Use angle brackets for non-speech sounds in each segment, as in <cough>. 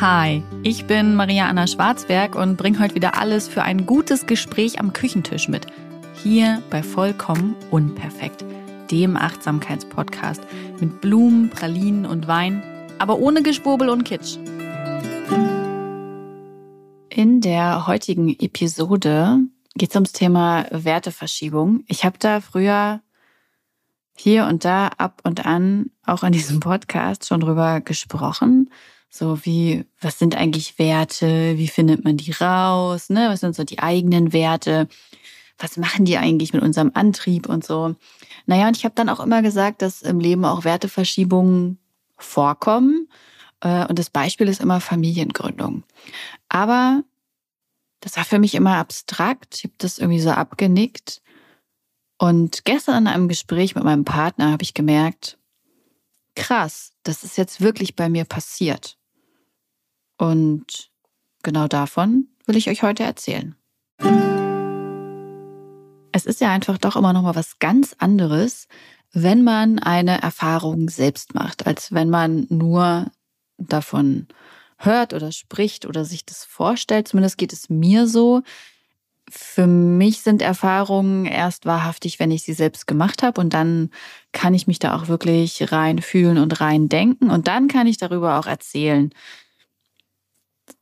Hi, ich bin Maria Anna Schwarzberg und bringe heute wieder alles für ein gutes Gespräch am Küchentisch mit. Hier bei Vollkommen Unperfekt, dem Achtsamkeitspodcast mit Blumen, Pralinen und Wein, aber ohne Geschwurbel und Kitsch. In der heutigen Episode geht es ums Thema Werteverschiebung. Ich habe da früher hier und da ab und an auch in diesem Podcast schon drüber gesprochen so wie, was sind eigentlich Werte? Wie findet man die raus? Ne? Was sind so die eigenen Werte? Was machen die eigentlich mit unserem Antrieb und so? Naja, und ich habe dann auch immer gesagt, dass im Leben auch Werteverschiebungen vorkommen. Äh, und das Beispiel ist immer Familiengründung. Aber das war für mich immer abstrakt. Ich habe das irgendwie so abgenickt. Und gestern in einem Gespräch mit meinem Partner habe ich gemerkt, krass, das ist jetzt wirklich bei mir passiert. Und genau davon will ich euch heute erzählen. Es ist ja einfach doch immer noch mal was ganz anderes, wenn man eine Erfahrung selbst macht, als wenn man nur davon hört oder spricht oder sich das vorstellt. Zumindest geht es mir so. Für mich sind Erfahrungen erst wahrhaftig, wenn ich sie selbst gemacht habe und dann kann ich mich da auch wirklich rein fühlen und rein denken und dann kann ich darüber auch erzählen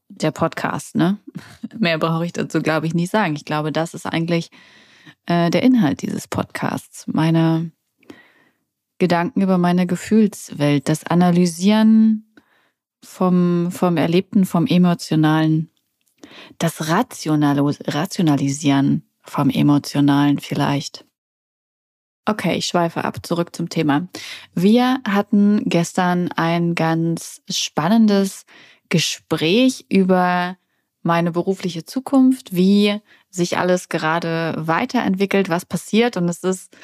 der Podcast, ne? <laughs> Mehr brauche ich dazu, glaube ich, nicht sagen. Ich glaube, das ist eigentlich äh, der Inhalt dieses Podcasts. Meine Gedanken über meine Gefühlswelt, das Analysieren vom, vom Erlebten, vom Emotionalen, das Rational Rationalisieren vom Emotionalen vielleicht. Okay, ich schweife ab, zurück zum Thema. Wir hatten gestern ein ganz spannendes Gespräch über meine berufliche Zukunft, wie sich alles gerade weiterentwickelt, was passiert. Und es ist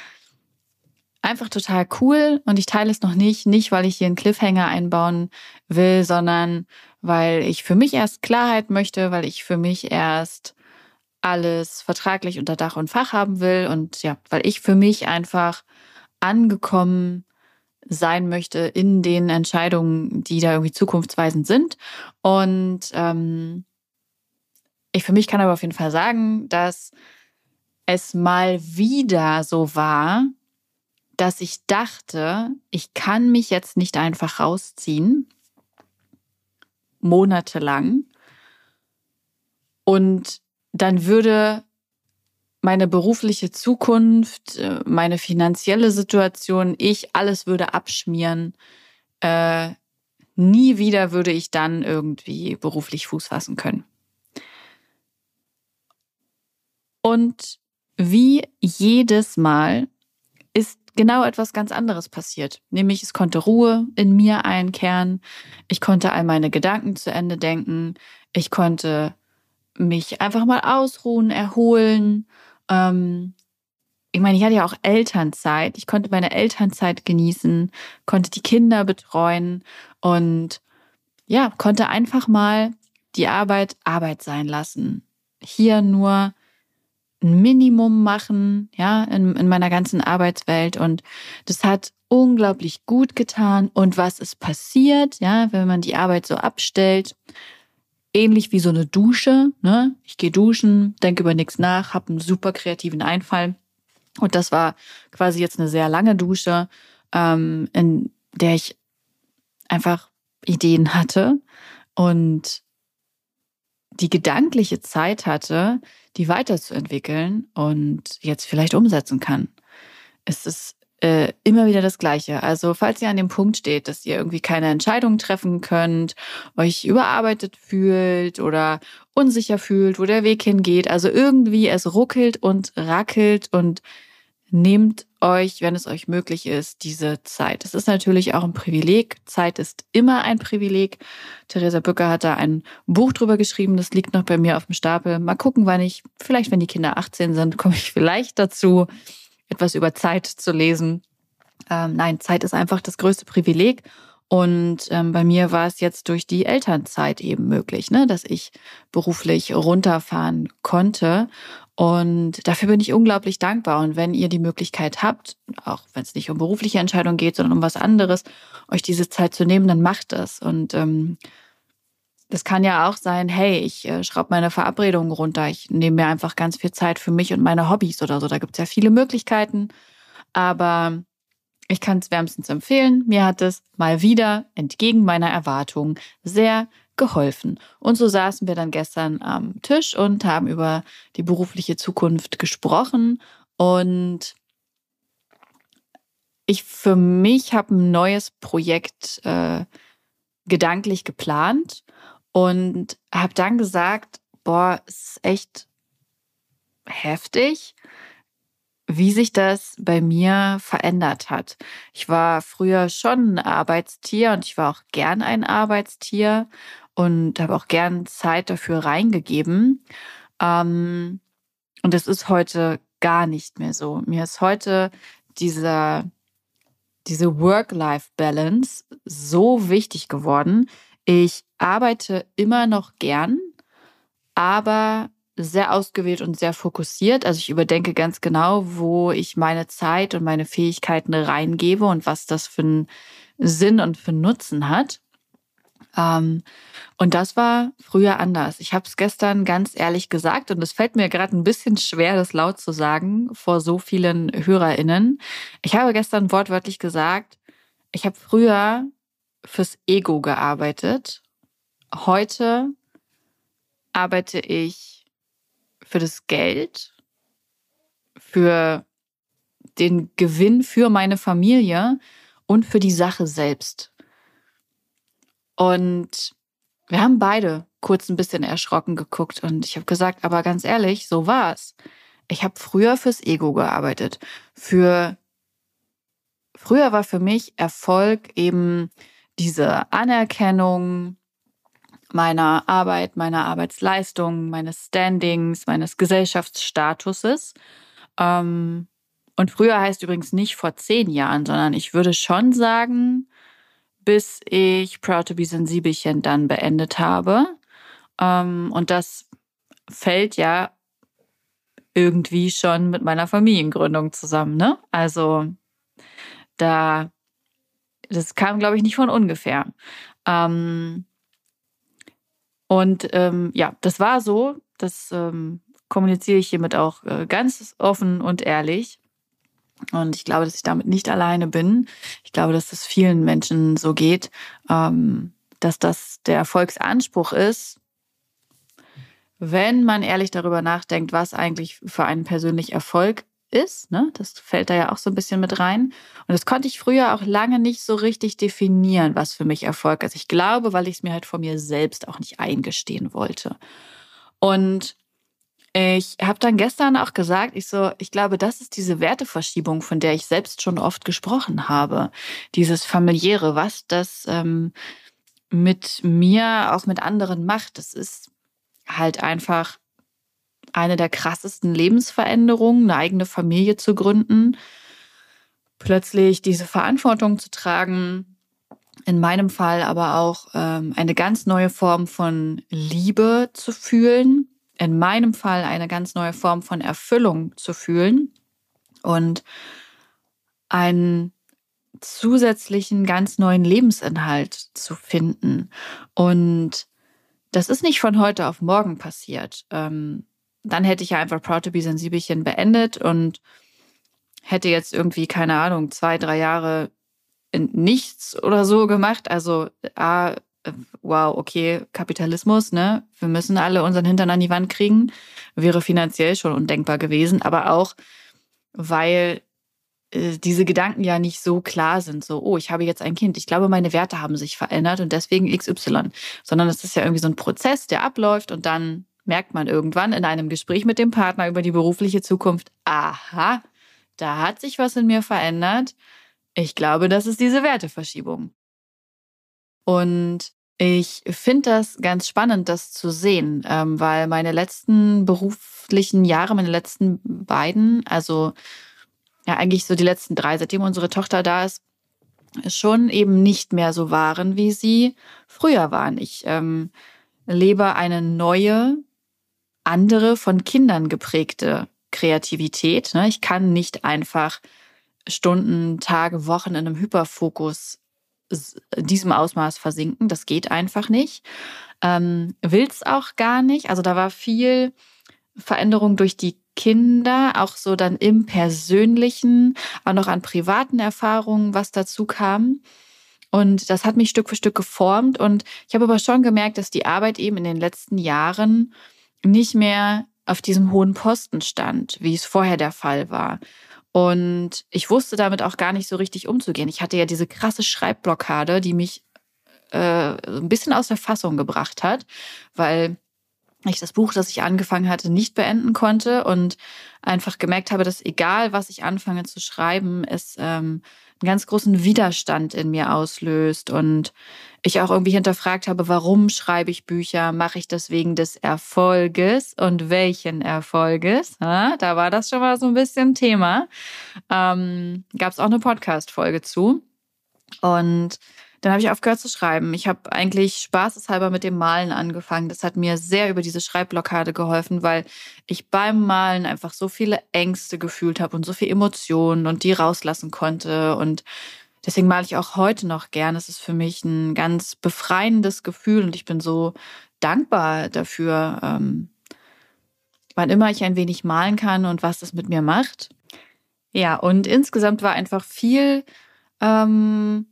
einfach total cool. Und ich teile es noch nicht, nicht weil ich hier einen Cliffhanger einbauen will, sondern weil ich für mich erst Klarheit möchte, weil ich für mich erst alles vertraglich unter Dach und Fach haben will und ja, weil ich für mich einfach angekommen sein möchte in den Entscheidungen, die da irgendwie zukunftsweisend sind. Und ähm, ich für mich kann aber auf jeden Fall sagen, dass es mal wieder so war, dass ich dachte, ich kann mich jetzt nicht einfach rausziehen, monatelang, und dann würde meine berufliche Zukunft, äh, meine finanzielle Situation, ich, alles würde abschmieren. Äh, nie wieder würde ich dann irgendwie beruflich Fuß fassen können. Und wie jedes Mal ist genau etwas ganz anderes passiert. Nämlich es konnte Ruhe in mir einkehren. Ich konnte all meine Gedanken zu Ende denken. Ich konnte mich einfach mal ausruhen, erholen ähm, ich meine, ich hatte ja auch Elternzeit. Ich konnte meine Elternzeit genießen, konnte die Kinder betreuen und ja, konnte einfach mal die Arbeit Arbeit sein lassen. Hier nur ein Minimum machen, ja, in, in meiner ganzen Arbeitswelt. Und das hat unglaublich gut getan. Und was ist passiert, ja, wenn man die Arbeit so abstellt? Ähnlich wie so eine Dusche. Ne? Ich gehe duschen, denke über nichts nach, habe einen super kreativen Einfall. Und das war quasi jetzt eine sehr lange Dusche, ähm, in der ich einfach Ideen hatte und die gedankliche Zeit hatte, die weiterzuentwickeln und jetzt vielleicht umsetzen kann. Es ist äh, immer wieder das Gleiche. Also falls ihr an dem Punkt steht, dass ihr irgendwie keine Entscheidung treffen könnt, euch überarbeitet fühlt oder unsicher fühlt, wo der Weg hingeht, also irgendwie es ruckelt und rackelt und nehmt euch, wenn es euch möglich ist, diese Zeit. Es ist natürlich auch ein Privileg. Zeit ist immer ein Privileg. Theresa Bücker hat da ein Buch drüber geschrieben, das liegt noch bei mir auf dem Stapel. Mal gucken, wann ich, vielleicht wenn die Kinder 18 sind, komme ich vielleicht dazu etwas über Zeit zu lesen. Ähm, nein, Zeit ist einfach das größte Privileg. Und ähm, bei mir war es jetzt durch die Elternzeit eben möglich, ne, dass ich beruflich runterfahren konnte. Und dafür bin ich unglaublich dankbar. Und wenn ihr die Möglichkeit habt, auch wenn es nicht um berufliche Entscheidungen geht, sondern um was anderes, euch diese Zeit zu nehmen, dann macht das. Und ähm, das kann ja auch sein, hey, ich äh, schraube meine Verabredungen runter, ich nehme mir einfach ganz viel Zeit für mich und meine Hobbys oder so. Da gibt es ja viele Möglichkeiten. Aber ich kann es wärmstens empfehlen. Mir hat es mal wieder entgegen meiner Erwartungen sehr geholfen. Und so saßen wir dann gestern am Tisch und haben über die berufliche Zukunft gesprochen. Und ich für mich habe ein neues Projekt äh, gedanklich geplant und habe dann gesagt, boah, es ist echt heftig, wie sich das bei mir verändert hat. Ich war früher schon ein Arbeitstier und ich war auch gern ein Arbeitstier und habe auch gern Zeit dafür reingegeben. Ähm, und es ist heute gar nicht mehr so. Mir ist heute dieser, diese Work-Life-Balance so wichtig geworden. Ich arbeite immer noch gern, aber sehr ausgewählt und sehr fokussiert. Also ich überdenke ganz genau, wo ich meine Zeit und meine Fähigkeiten reingebe und was das für einen Sinn und für einen Nutzen hat. Ähm, und das war früher anders. Ich habe es gestern ganz ehrlich gesagt und es fällt mir gerade ein bisschen schwer, das laut zu sagen vor so vielen Hörerinnen. Ich habe gestern wortwörtlich gesagt, ich habe früher fürs Ego gearbeitet. Heute arbeite ich für das Geld, für den Gewinn für meine Familie und für die Sache selbst. Und wir haben beide kurz ein bisschen erschrocken geguckt und ich habe gesagt, aber ganz ehrlich, so war's. Ich habe früher fürs Ego gearbeitet. Für früher war für mich Erfolg eben diese Anerkennung meiner Arbeit, meiner Arbeitsleistung, meines Standings, meines Gesellschaftsstatuses. Ähm, und früher heißt übrigens nicht vor zehn Jahren, sondern ich würde schon sagen, bis ich Proud to be Sensibelchen dann beendet habe. Ähm, und das fällt ja irgendwie schon mit meiner Familiengründung zusammen, ne? Also da das kam, glaube ich, nicht von ungefähr. Ähm, und ähm, ja, das war so. Das ähm, kommuniziere ich hiermit auch äh, ganz offen und ehrlich. Und ich glaube, dass ich damit nicht alleine bin. Ich glaube, dass es vielen Menschen so geht, ähm, dass das der Erfolgsanspruch ist, wenn man ehrlich darüber nachdenkt, was eigentlich für einen persönlich Erfolg ist. Ne? Das fällt da ja auch so ein bisschen mit rein. Und das konnte ich früher auch lange nicht so richtig definieren, was für mich Erfolg ist. Ich glaube, weil ich es mir halt von mir selbst auch nicht eingestehen wollte. Und ich habe dann gestern auch gesagt, ich so, ich glaube, das ist diese Werteverschiebung, von der ich selbst schon oft gesprochen habe. Dieses familiäre, was das ähm, mit mir, auch mit anderen macht. Das ist halt einfach eine der krassesten Lebensveränderungen, eine eigene Familie zu gründen, plötzlich diese Verantwortung zu tragen, in meinem Fall aber auch ähm, eine ganz neue Form von Liebe zu fühlen, in meinem Fall eine ganz neue Form von Erfüllung zu fühlen und einen zusätzlichen ganz neuen Lebensinhalt zu finden. Und das ist nicht von heute auf morgen passiert. Ähm, dann hätte ich ja einfach Proud to be Sensibelchen beendet und hätte jetzt irgendwie, keine Ahnung, zwei, drei Jahre nichts oder so gemacht. Also, ah, wow, okay, Kapitalismus, ne? Wir müssen alle unseren Hintern an die Wand kriegen. Wäre finanziell schon undenkbar gewesen, aber auch, weil äh, diese Gedanken ja nicht so klar sind, so, oh, ich habe jetzt ein Kind, ich glaube, meine Werte haben sich verändert und deswegen XY, sondern es ist ja irgendwie so ein Prozess, der abläuft und dann merkt man irgendwann in einem Gespräch mit dem Partner über die berufliche Zukunft, aha, da hat sich was in mir verändert. Ich glaube, das ist diese Werteverschiebung. Und ich finde das ganz spannend, das zu sehen, ähm, weil meine letzten beruflichen Jahre, meine letzten beiden, also ja eigentlich so die letzten drei, seitdem unsere Tochter da ist, schon eben nicht mehr so waren, wie sie früher waren. Ich ähm, lebe eine neue, andere von Kindern geprägte Kreativität. Ne? Ich kann nicht einfach Stunden, Tage, Wochen in einem Hyperfokus diesem Ausmaß versinken. Das geht einfach nicht. ähm, will es auch gar nicht. Also da war viel Veränderung durch die Kinder, auch so dann im Persönlichen, auch noch an privaten Erfahrungen, was dazu kam. Und das hat mich Stück für Stück geformt. Und ich habe aber schon gemerkt, dass die Arbeit eben in den letzten Jahren nicht mehr auf diesem hohen Posten stand, wie es vorher der Fall war. Und ich wusste damit auch gar nicht so richtig umzugehen. Ich hatte ja diese krasse Schreibblockade, die mich äh, ein bisschen aus der Fassung gebracht hat, weil ich das Buch, das ich angefangen hatte, nicht beenden konnte und einfach gemerkt habe, dass egal, was ich anfange zu schreiben, es ähm, einen ganz großen Widerstand in mir auslöst und ich auch irgendwie hinterfragt habe, warum schreibe ich Bücher? Mache ich das wegen des Erfolges und welchen Erfolges? Ja, da war das schon mal so ein bisschen Thema. Ähm, Gab es auch eine Podcast-Folge zu. Und dann habe ich aufgehört zu schreiben. Ich habe eigentlich spaßeshalber mit dem Malen angefangen. Das hat mir sehr über diese Schreibblockade geholfen, weil ich beim Malen einfach so viele Ängste gefühlt habe und so viele Emotionen und die rauslassen konnte. Und deswegen male ich auch heute noch gern. Es ist für mich ein ganz befreiendes Gefühl und ich bin so dankbar dafür, ähm, wann immer ich ein wenig malen kann und was das mit mir macht. Ja, und insgesamt war einfach viel ähm,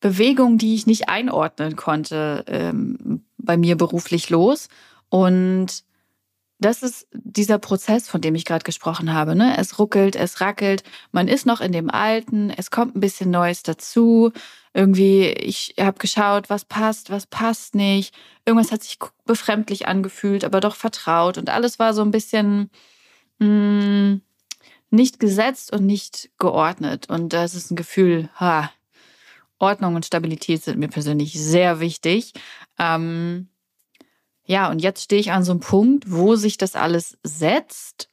Bewegung, die ich nicht einordnen konnte, ähm, bei mir beruflich los. Und das ist dieser Prozess, von dem ich gerade gesprochen habe. Ne? Es ruckelt, es rackelt, man ist noch in dem Alten, es kommt ein bisschen Neues dazu. Irgendwie, ich habe geschaut, was passt, was passt nicht. Irgendwas hat sich befremdlich angefühlt, aber doch vertraut. Und alles war so ein bisschen mh, mm, nicht gesetzt und nicht geordnet. Und das ist ein Gefühl, ha, Ordnung und Stabilität sind mir persönlich sehr wichtig. Ähm, ja, und jetzt stehe ich an so einem Punkt, wo sich das alles setzt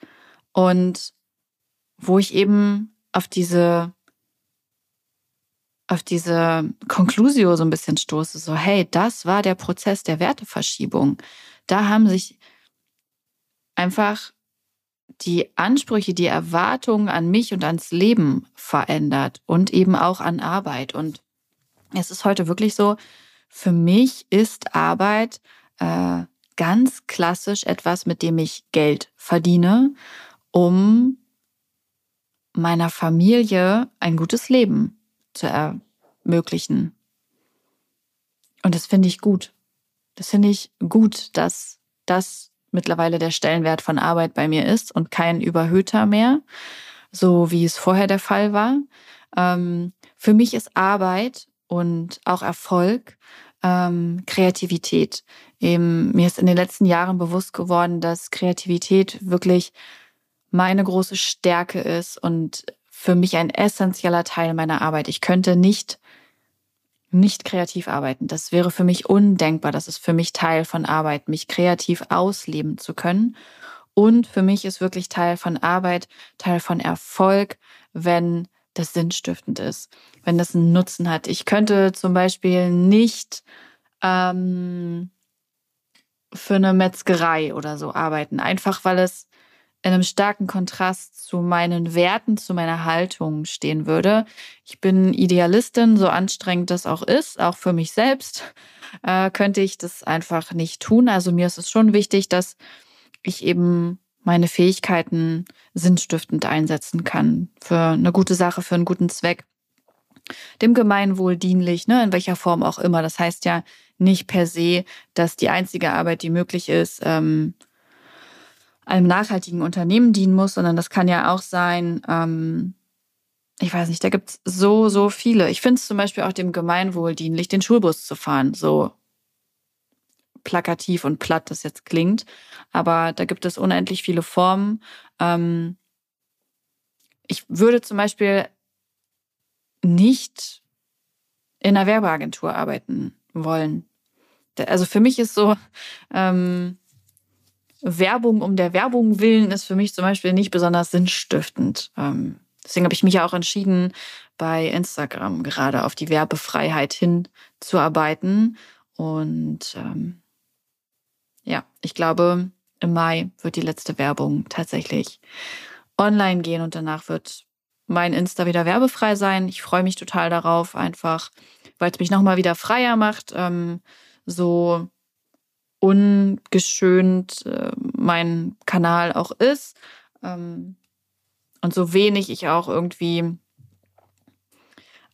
und wo ich eben auf diese auf diese Conclusio so ein bisschen stoße, so hey, das war der Prozess der Werteverschiebung. Da haben sich einfach die Ansprüche, die Erwartungen an mich und ans Leben verändert und eben auch an Arbeit. Und es ist heute wirklich so, für mich ist Arbeit äh, ganz klassisch etwas, mit dem ich Geld verdiene, um meiner Familie ein gutes Leben zu ermöglichen. Und das finde ich gut. Das finde ich gut, dass das mittlerweile der Stellenwert von Arbeit bei mir ist und kein überhöhter mehr, so wie es vorher der Fall war. Ähm, für mich ist Arbeit und auch Erfolg, ähm, Kreativität. Eben, mir ist in den letzten Jahren bewusst geworden, dass Kreativität wirklich meine große Stärke ist und für mich ein essentieller Teil meiner Arbeit. Ich könnte nicht nicht kreativ arbeiten. Das wäre für mich undenkbar. Das ist für mich Teil von Arbeit, mich kreativ ausleben zu können. Und für mich ist wirklich Teil von Arbeit, Teil von Erfolg, wenn das sinnstiftend ist, wenn das einen Nutzen hat. Ich könnte zum Beispiel nicht ähm, für eine Metzgerei oder so arbeiten, einfach weil es in einem starken Kontrast zu meinen Werten, zu meiner Haltung stehen würde. Ich bin Idealistin, so anstrengend das auch ist, auch für mich selbst, äh, könnte ich das einfach nicht tun. Also mir ist es schon wichtig, dass ich eben meine Fähigkeiten sinnstiftend einsetzen kann für eine gute Sache, für einen guten Zweck, dem Gemeinwohl dienlich, ne, in welcher Form auch immer. Das heißt ja nicht per se, dass die einzige Arbeit, die möglich ist, ähm, einem nachhaltigen Unternehmen dienen muss, sondern das kann ja auch sein, ähm, ich weiß nicht, da gibt es so, so viele. Ich finde es zum Beispiel auch dem Gemeinwohl dienlich, den Schulbus zu fahren. So plakativ und platt das jetzt klingt. Aber da gibt es unendlich viele Formen. Ähm, ich würde zum Beispiel nicht in einer Werbeagentur arbeiten wollen. Also für mich ist so, ähm, Werbung um der Werbung willen ist für mich zum Beispiel nicht besonders sinnstiftend. Ähm, deswegen habe ich mich ja auch entschieden, bei Instagram gerade auf die Werbefreiheit hinzuarbeiten. Und ähm, ja, ich glaube, im Mai wird die letzte Werbung tatsächlich online gehen und danach wird mein Insta wieder werbefrei sein. Ich freue mich total darauf, einfach, weil es mich nochmal wieder freier macht, ähm, so ungeschönt äh, mein Kanal auch ist ähm, und so wenig ich auch irgendwie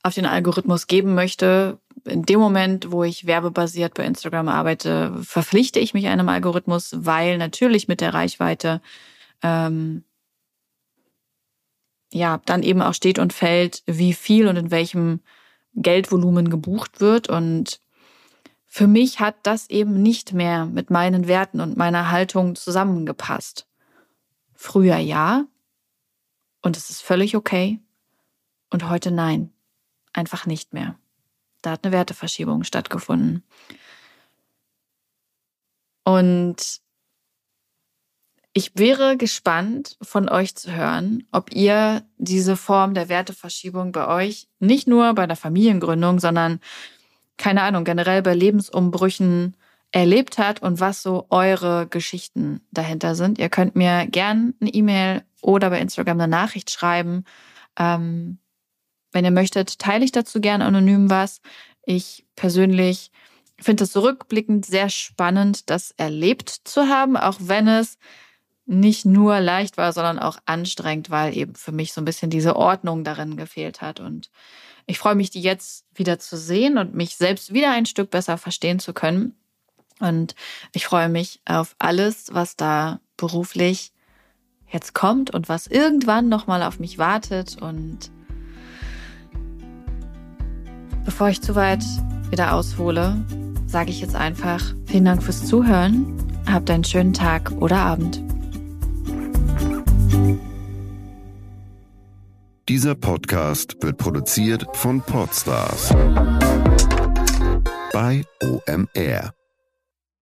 auf den Algorithmus geben möchte, in dem Moment, wo ich werbebasiert bei Instagram arbeite, verpflichte ich mich einem Algorithmus, weil natürlich mit der Reichweite ähm, ja dann eben auch steht und fällt, wie viel und in welchem Geldvolumen gebucht wird. Und für mich hat das eben nicht mehr mit meinen Werten und meiner Haltung zusammengepasst. Früher ja. Und es ist völlig okay. Und heute nein. Einfach nicht mehr. Da hat eine Werteverschiebung stattgefunden. Und ich wäre gespannt, von euch zu hören, ob ihr diese Form der Werteverschiebung bei euch nicht nur bei der Familiengründung, sondern keine Ahnung, generell bei Lebensumbrüchen erlebt hat und was so eure Geschichten dahinter sind. Ihr könnt mir gern eine E-Mail oder bei Instagram eine Nachricht schreiben. Ähm, wenn ihr möchtet, teile ich dazu gern anonym was. Ich persönlich finde es zurückblickend sehr spannend, das erlebt zu haben, auch wenn es nicht nur leicht war, sondern auch anstrengend, weil eben für mich so ein bisschen diese Ordnung darin gefehlt hat. Und ich freue mich, die jetzt wieder zu sehen und mich selbst wieder ein Stück besser verstehen zu können. Und ich freue mich auf alles, was da beruflich jetzt kommt und was irgendwann nochmal auf mich wartet. Und bevor ich zu weit wieder aushole, sage ich jetzt einfach vielen Dank fürs Zuhören. Habt einen schönen Tag oder Abend. Dieser Podcast wird produziert von Podstars bei OMR.